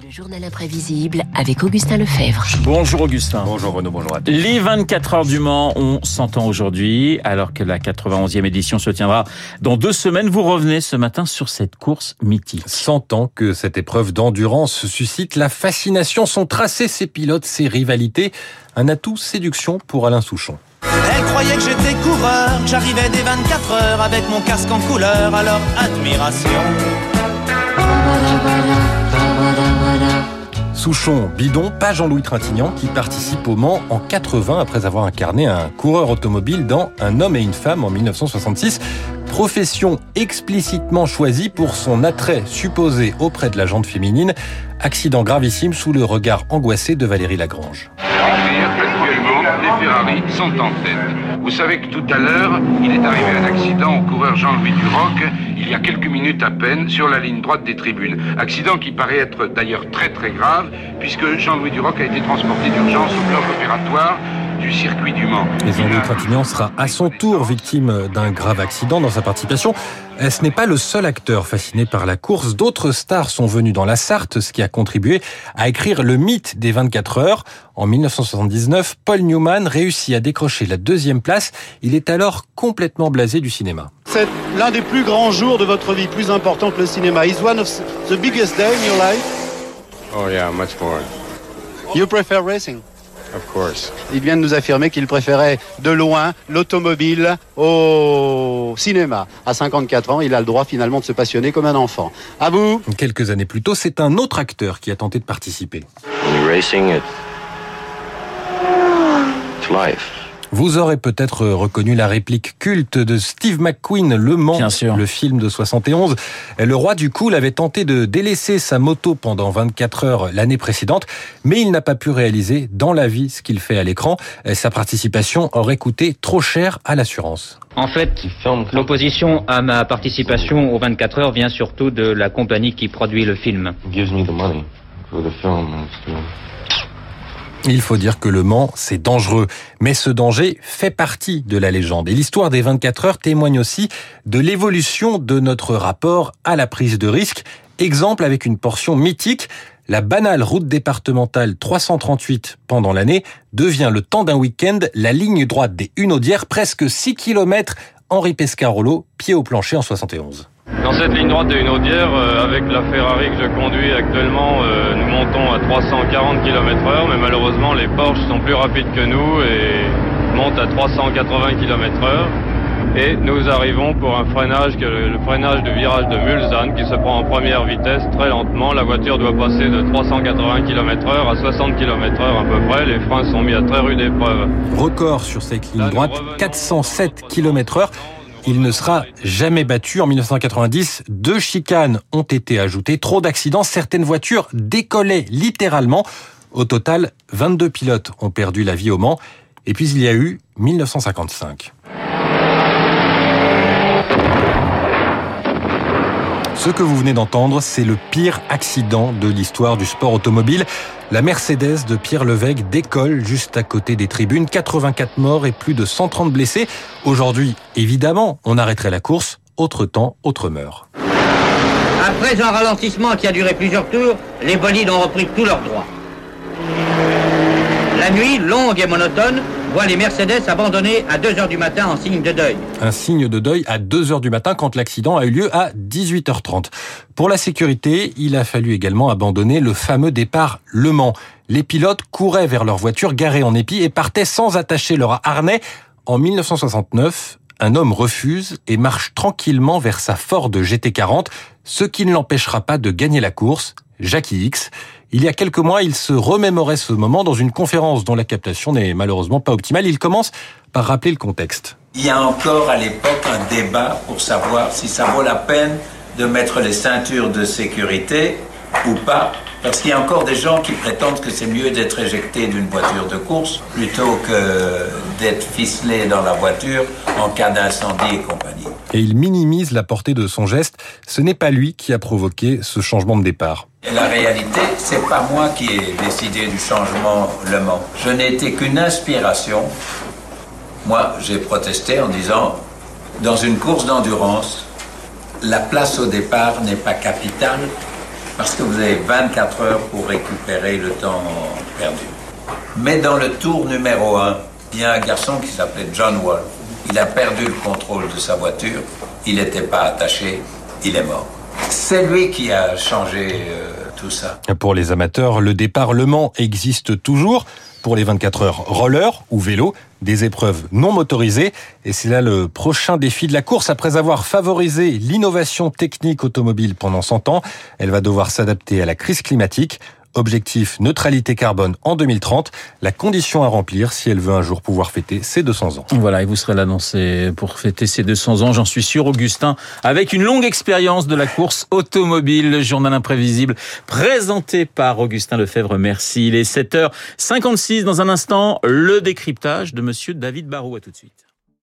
Le journal imprévisible avec Augustin Lefebvre. Bonjour Augustin. Bonjour Renaud, bonjour à tous. Les 24 heures du Mans 100 ans aujourd'hui, alors que la 91e édition se tiendra dans deux semaines. Vous revenez ce matin sur cette course mythique. 100 ans que cette épreuve d'endurance suscite la fascination, son tracé, ses pilotes, ses rivalités. Un atout séduction pour Alain Souchon. Elle croyait que j'étais coureur, j'arrivais des 24 heures avec mon casque en couleur, alors admiration. Souchon Bidon, pas Jean-Louis Trintignant, qui participe au Mans en 80 après avoir incarné un coureur automobile dans Un homme et une femme en 1966. Profession explicitement choisie pour son attrait supposé auprès de la jante féminine. Accident gravissime sous le regard angoissé de Valérie Lagrange. Actuellement, les Ferrari sont en tête. Vous savez que tout à l'heure, il est arrivé un accident au coureur Jean-Louis Duroc, il y a quelques minutes à peine, sur la ligne droite des tribunes. Accident qui paraît être d'ailleurs très très grave, puisque Jean-Louis Duroc a été transporté d'urgence au bloc opératoire du circuit du Mans. Et Jean-Louis Trintignant sera à son tour victime d'un grave accident dans sa participation. Ce n'est pas le seul acteur fasciné par la course. D'autres stars sont venus dans la Sarthe, ce qui a contribué à écrire le mythe des 24 heures. En 1979, Paul Newman réussit à décrocher la deuxième place. Il est alors complètement blasé du cinéma. C'est l'un des plus grands jours de votre vie, plus important que le cinéma. Is one of the biggest day in your life. Oh yeah, much more. You prefer racing? Of course. Il vient de nous affirmer qu'il préférait de loin l'automobile au cinéma. À 54 ans, il a le droit finalement de se passionner comme un enfant. À vous Quelques années plus tôt, c'est un autre acteur qui a tenté de participer. Racing, it... it's life. Vous aurez peut-être reconnu la réplique culte de Steve McQueen, Le Mans, Bien sûr. le film de 71. Le roi du cool avait tenté de délaisser sa moto pendant 24 heures l'année précédente, mais il n'a pas pu réaliser dans la vie ce qu'il fait à l'écran. Sa participation aurait coûté trop cher à l'assurance. En fait, l'opposition à ma participation aux 24 heures vient surtout de la compagnie qui produit le film. Il faut dire que le Mans, c'est dangereux. Mais ce danger fait partie de la légende. Et l'histoire des 24 heures témoigne aussi de l'évolution de notre rapport à la prise de risque. Exemple avec une portion mythique. La banale route départementale 338 pendant l'année devient le temps d'un week-end la ligne droite des Hunaudières, presque 6 km Henri Pescarolo, pied au plancher en 71. Dans cette ligne droite de Hunaudière, euh, avec la Ferrari que je conduis actuellement, euh, montons à 340 km heure, mais malheureusement les Porsche sont plus rapides que nous et montent à 380 km heure. Et nous arrivons pour un freinage, que le, freinage du virage de Mulsanne qui se prend en première vitesse très lentement. La voiture doit passer de 380 km heure à 60 km heure à peu près. Les freins sont mis à très rude épreuve. Record sur cette ligne droite, revenons 407 km heure. Il ne sera jamais battu. En 1990, deux chicanes ont été ajoutées. Trop d'accidents. Certaines voitures décollaient littéralement. Au total, 22 pilotes ont perdu la vie au Mans. Et puis il y a eu 1955. Ce que vous venez d'entendre, c'est le pire accident de l'histoire du sport automobile. La Mercedes de Pierre Levesque décolle juste à côté des tribunes. 84 morts et plus de 130 blessés. Aujourd'hui, évidemment, on arrêterait la course. Autre temps, autre meurt. Après un ralentissement qui a duré plusieurs tours, les bolides ont repris tous leurs droits. La nuit, longue et monotone, les Mercedes abandonner à 2 heures du matin en signe de deuil. Un signe de deuil à 2 heures du matin quand l'accident a eu lieu à 18h30. Pour la sécurité, il a fallu également abandonner le fameux départ Le Mans. Les pilotes couraient vers leur voiture garée en épi et partaient sans attacher leur harnais. En 1969, un homme refuse et marche tranquillement vers sa Ford GT40, ce qui ne l'empêchera pas de gagner la course. Jackie X. Il y a quelques mois, il se remémorait ce moment dans une conférence dont la captation n'est malheureusement pas optimale. Il commence par rappeler le contexte. Il y a encore à l'époque un débat pour savoir si ça vaut la peine de mettre les ceintures de sécurité ou pas. Parce qu'il y a encore des gens qui prétendent que c'est mieux d'être éjecté d'une voiture de course plutôt que d'être ficelé dans la voiture en cas d'incendie et compagnie. Et il minimise la portée de son geste. Ce n'est pas lui qui a provoqué ce changement de départ. La réalité, c'est pas moi qui ai décidé du changement Le Mans. Je n'ai été qu'une inspiration. Moi, j'ai protesté en disant, dans une course d'endurance, la place au départ n'est pas capitale Parce que vous avez 24 heures pour récupérer le temps perdu. Mais dans le tour numéro 1, il y a un garçon qui s'appelait John Wall. Il a perdu le contrôle de sa voiture, il n'était pas attaché, il est mort. C'est lui qui a changé euh, tout ça. Pour les amateurs, le départ existe toujours. Pour les 24 heures roller ou vélo, des épreuves non motorisées. Et c'est là le prochain défi de la course. Après avoir favorisé l'innovation technique automobile pendant 100 ans, elle va devoir s'adapter à la crise climatique. Objectif neutralité carbone en 2030, la condition à remplir si elle veut un jour pouvoir fêter ses 200 ans. Voilà, et vous serez là dans ces, pour fêter ses 200 ans, j'en suis sûr, Augustin, avec une longue expérience de la course automobile, le journal imprévisible, présenté par Augustin Lefebvre. Merci. Il est 7h56 dans un instant, le décryptage de monsieur David Barrault. À tout de suite.